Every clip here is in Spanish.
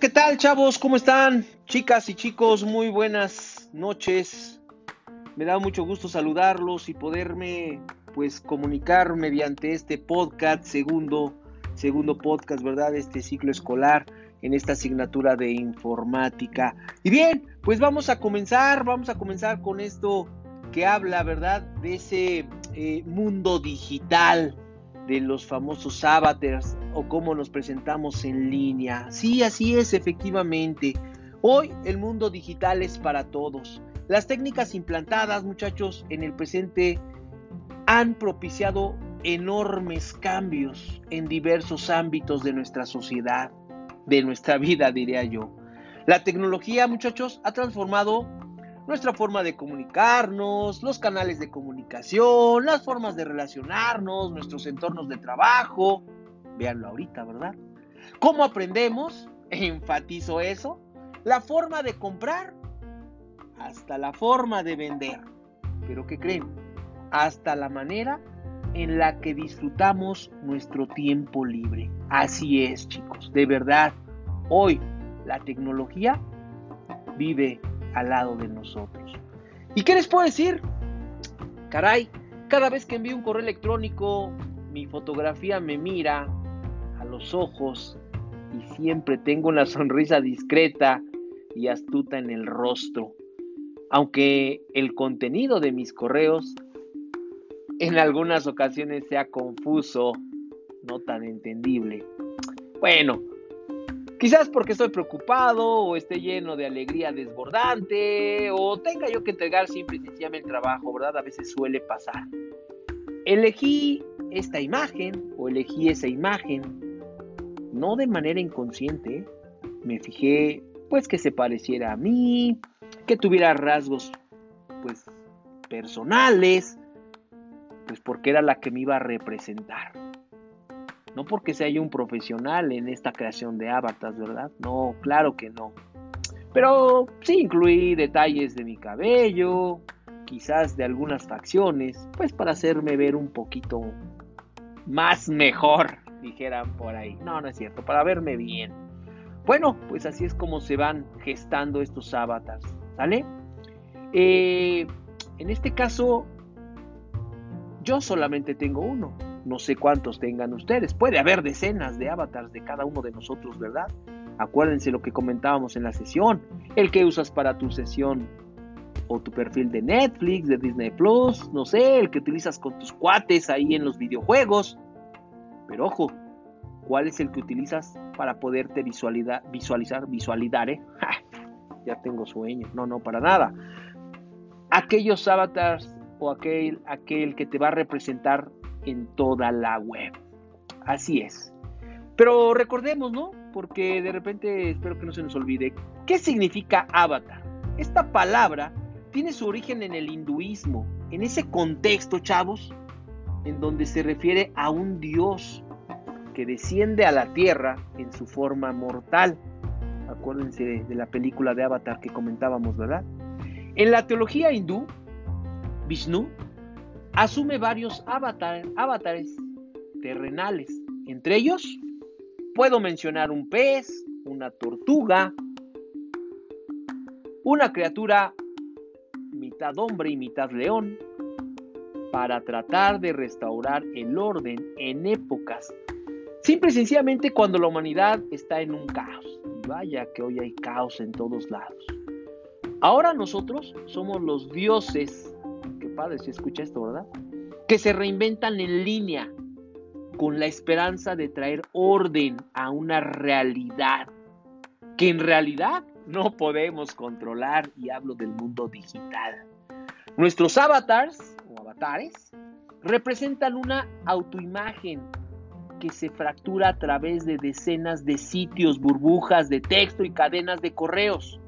¿qué tal chavos? ¿Cómo están? Chicas y chicos, muy buenas noches. Me da mucho gusto saludarlos y poderme pues comunicar mediante este podcast, segundo, segundo podcast, ¿verdad? Este ciclo escolar en esta asignatura de informática. Y bien, pues vamos a comenzar, vamos a comenzar con esto que habla, ¿verdad? De ese eh, mundo digital, de los famosos avatars o cómo nos presentamos en línea. Sí, así es, efectivamente. Hoy el mundo digital es para todos. Las técnicas implantadas, muchachos, en el presente han propiciado enormes cambios en diversos ámbitos de nuestra sociedad, de nuestra vida, diría yo. La tecnología, muchachos, ha transformado nuestra forma de comunicarnos, los canales de comunicación, las formas de relacionarnos, nuestros entornos de trabajo. Véanlo ahorita, ¿verdad? ¿Cómo aprendemos? Enfatizo eso. La forma de comprar hasta la forma de vender. Pero ¿qué creen? Hasta la manera en la que disfrutamos nuestro tiempo libre. Así es, chicos. De verdad, hoy la tecnología vive al lado de nosotros. ¿Y qué les puedo decir? Caray, cada vez que envío un correo electrónico, mi fotografía me mira a los ojos y siempre tengo una sonrisa discreta y astuta en el rostro. Aunque el contenido de mis correos en algunas ocasiones sea confuso, no tan entendible. Bueno, Quizás porque estoy preocupado o esté lleno de alegría desbordante o tenga yo que entregar simple y sencillamente el trabajo, ¿verdad? A veces suele pasar. Elegí esta imagen o elegí esa imagen no de manera inconsciente. Me fijé pues que se pareciera a mí, que tuviera rasgos pues personales, pues porque era la que me iba a representar. No porque sea yo un profesional en esta creación de avatars, ¿verdad? No, claro que no. Pero sí incluí detalles de mi cabello, quizás de algunas facciones, pues para hacerme ver un poquito más mejor, dijeran por ahí. No, no es cierto, para verme bien. Bueno, pues así es como se van gestando estos avatars, ¿sale? Eh, en este caso, yo solamente tengo uno. No sé cuántos tengan ustedes. Puede haber decenas de avatars de cada uno de nosotros, ¿verdad? Acuérdense lo que comentábamos en la sesión. El que usas para tu sesión o tu perfil de Netflix, de Disney Plus, no sé, el que utilizas con tus cuates ahí en los videojuegos. Pero ojo, ¿cuál es el que utilizas para poderte visualizar, visualizar, visualizar, eh? ya tengo sueño. No, no, para nada. Aquellos avatars o aquel, aquel que te va a representar en toda la web. Así es. Pero recordemos, ¿no? Porque de repente espero que no se nos olvide. ¿Qué significa avatar? Esta palabra tiene su origen en el hinduismo, en ese contexto, chavos, en donde se refiere a un dios que desciende a la tierra en su forma mortal. Acuérdense de, la película de Avatar que comentábamos, ¿verdad? En la teología hindú, Vishnu asume varios avatares terrenales. Entre ellos, puedo mencionar un pez, una tortuga, una criatura mitad hombre y mitad león, para tratar de restaurar el orden en épocas, simple y sencillamente cuando la humanidad está en un caos. Y vaya que hoy hay caos en todos lados. Ahora nosotros somos los dioses padre si escucha esto, ¿verdad? Que se reinventan en línea con la esperanza de traer orden a una realidad que en realidad no podemos controlar y hablo del mundo digital. Nuestros avatars representan una autoimagen que se fractura a través de decenas de sitios, burbujas de texto y cadenas de correos.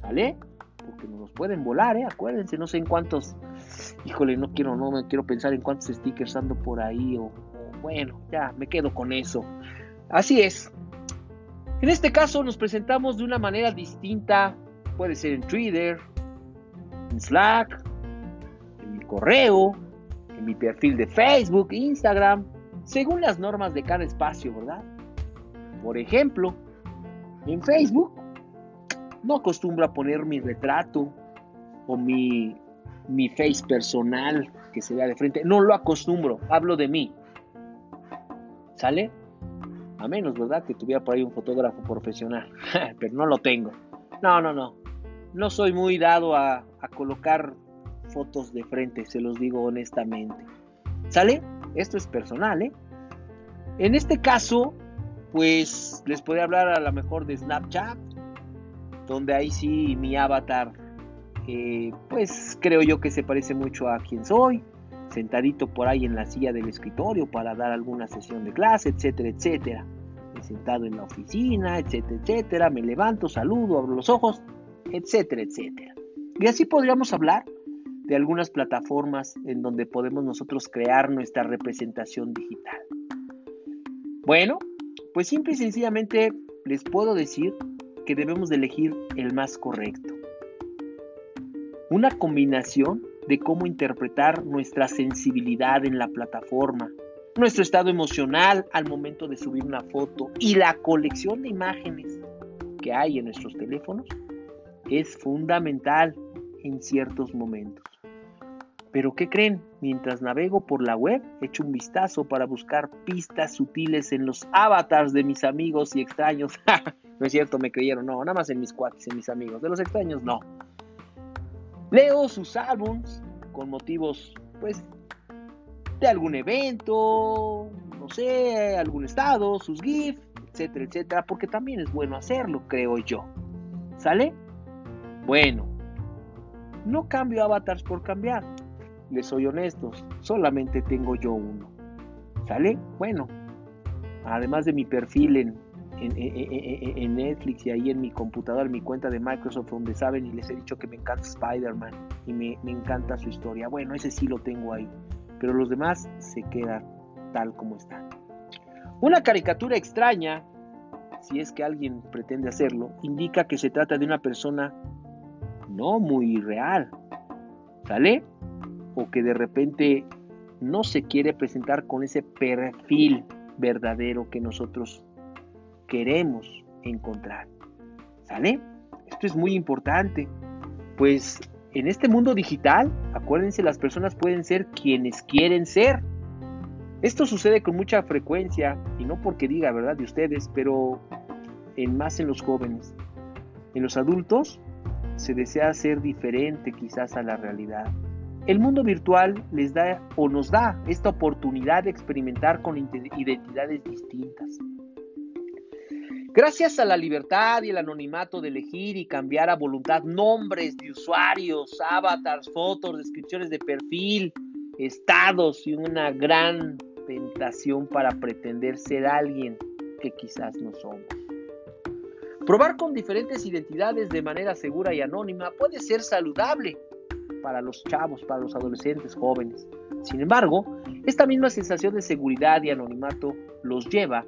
¿Sale? porque nos pueden volar, ¿eh? Acuérdense, no sé en cuántos, híjole, no quiero, no me quiero pensar en cuántos stickers ando por ahí, o, bueno, ya me quedo con eso. Así es. En este caso nos presentamos de una manera distinta, puede ser en Twitter, en Slack, correo, en mi perfil de Facebook, Instagram, según las normas de cada espacio, ¿verdad? Por ejemplo, En Facebook no acostumbro a poner mi retrato o mi, mi face personal que se vea de frente. No lo acostumbro, hablo de mí. ¿Sale? A menos, ¿verdad? Que tuviera por ahí un fotógrafo profesional. Pero no lo tengo. No, no, no. No soy muy dado a, a colocar fotos de frente, se los digo honestamente. ¿Sale? Esto es personal, ¿eh? En este caso, pues les podría hablar a lo mejor de Snapchat, donde ahí sí mi avatar, eh, pues creo yo que se parece mucho a quien soy, sentadito por ahí en la silla del escritorio para dar alguna sesión de clase, etcétera, etcétera. Sentado en la oficina, etcétera, etcétera. Me levanto, saludo, abro los ojos, etcétera, etcétera. Y así podríamos hablar de algunas plataformas en donde podemos nosotros crear nuestra representación digital. Bueno, pues simple y sencillamente les puedo decir que debemos de elegir el más correcto. Una combinación de cómo interpretar nuestra sensibilidad en la plataforma, nuestro estado emocional al momento de subir una foto y la colección de imágenes que hay en nuestros teléfonos es fundamental en ciertos momentos. Pero ¿qué creen? Mientras navego por la web, echo un vistazo para buscar pistas sutiles en los avatars de mis amigos y extraños. no es cierto, me creyeron, no, nada más en mis cuates, en mis amigos. De los extraños, no. Leo sus álbums con motivos, pues, de algún evento, no sé, algún estado, sus GIFs, etcétera, etcétera, porque también es bueno hacerlo, creo yo. ¿Sale? Bueno, no cambio avatars por cambiar les soy honestos, solamente tengo yo uno. ¿Sale? Bueno, además de mi perfil en, en, Netflix y ahí en mi computadora, en mi cuenta de Microsoft, donde saben y les he dicho que me encanta Spider-Man y me, me encanta su historia. Bueno, ese sí lo tengo ahí, pero los demás se quedan tal como están. Una caricatura extraña, si es que alguien pretende hacerlo, indica que se trata de una persona no muy real. ¿Sale? O que de repente no se quiere presentar con ese perfil verdadero que nosotros queremos encontrar. ¿Sale? Esto es muy importante, pues en este mundo digital, acuérdense, las personas pueden ser quienes quieren ser. Esto sucede con mucha frecuencia, y no porque diga, ¿verdad?, de ustedes, pero en más en los jóvenes. En los adultos se desea ser diferente quizás a la realidad. El mundo virtual les da o nos da esta oportunidad de experimentar con identidades distintas. Gracias a la libertad y el anonimato de elegir y cambiar a voluntad nombres de usuarios, avatars, fotos, descripciones de perfil, estados y una gran tentación para pretender ser alguien que quizás no somos. Probar con diferentes identidades de manera segura y anónima puede ser saludable para los chavos, para los adolescentes jóvenes. Sin embargo, esta misma sensación de seguridad y anonimato los lleva,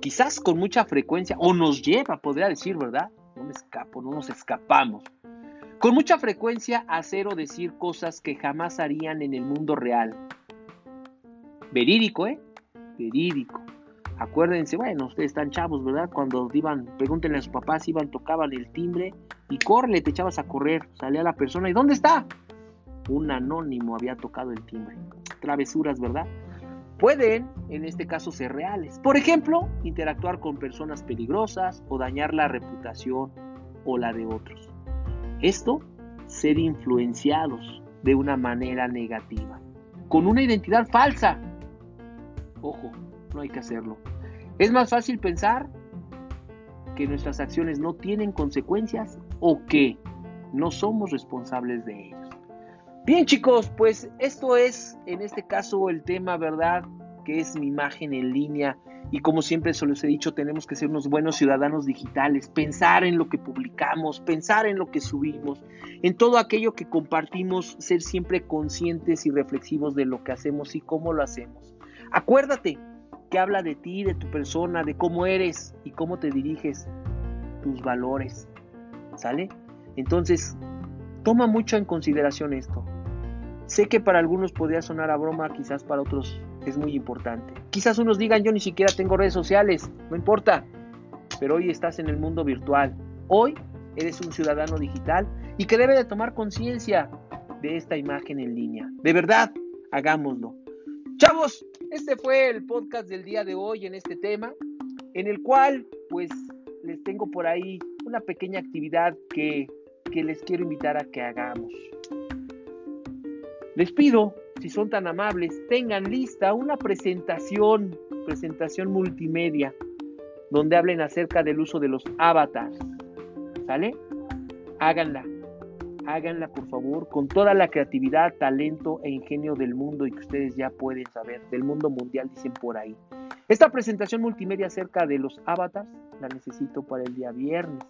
quizás con mucha frecuencia, o nos lleva, podría decir, ¿verdad? No me escapo, no nos escapamos. Con mucha frecuencia hacer o decir cosas que jamás harían en el mundo real. Verídico, ¿eh? Verídico. Acuérdense, bueno, ustedes están chavos, ¿verdad? Cuando iban, pregúntenle a sus papás, iban, tocaban el timbre y corre, te echabas a correr, salía la persona y ¿dónde está? Un anónimo había tocado el timbre. Travesuras, ¿verdad? Pueden, en este caso, ser reales. Por ejemplo, interactuar con personas peligrosas o dañar la reputación o la de otros. Esto, ser influenciados de una manera negativa, con una identidad falsa. Ojo, no hay que hacerlo. Es más fácil pensar que nuestras acciones no tienen consecuencias o que no somos responsables de ellas. Bien chicos, pues esto es en este caso el tema, ¿verdad? Que es mi imagen en línea. Y como siempre se los he dicho, tenemos que ser unos buenos ciudadanos digitales, pensar en lo que publicamos, pensar en lo que subimos, en todo aquello que compartimos, ser siempre conscientes y reflexivos de lo que hacemos y cómo lo hacemos. Acuérdate que habla de ti, de tu persona, de cómo eres y cómo te diriges, tus valores. ¿Sale? Entonces, toma mucho en consideración esto. Sé que para algunos podría sonar a broma, quizás para otros es muy importante. Quizás unos digan, yo ni siquiera tengo redes sociales, no importa. pero hoy estás en el mundo virtual. Hoy eres un ciudadano digital y que debe de tomar conciencia de esta imagen en línea. De verdad, hagámoslo. Chavos, este fue el podcast del día de hoy en este tema, en el cual pues les tengo por ahí una pequeña actividad que, que les quiero invitar a que hagamos. Les pido, si son tan amables, tengan lista una presentación, presentación multimedia, donde hablen acerca del uso de los avatars. ¿Sale? Háganla háganla por favor con toda la creatividad, talento e ingenio del mundo y que ustedes ya pueden saber, del mundo mundial dicen por ahí. Esta presentación multimedia acerca de los avatars la necesito para el día viernes.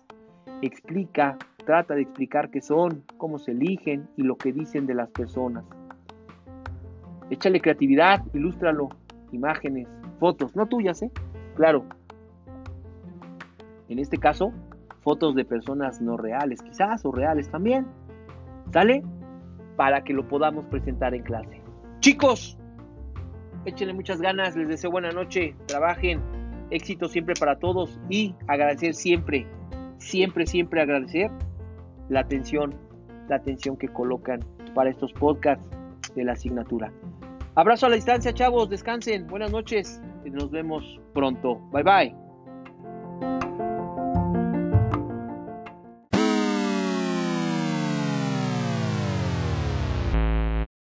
Explica, trata de explicar qué son, cómo se eligen y lo que dicen de las personas. Échale creatividad, ilústralo, imágenes, fotos, no tuyas, ¿eh? Claro. En este caso, fotos de personas no reales, quizás, o reales también. ¿Sale? Para que lo podamos presentar en clase. Chicos, échenle muchas ganas, les deseo buena noche, trabajen, éxito siempre para todos y agradecer siempre, siempre, siempre agradecer la atención, la atención que colocan para estos podcasts de la asignatura. Abrazo a la distancia, chavos, descansen, buenas noches, nos vemos pronto. Bye bye.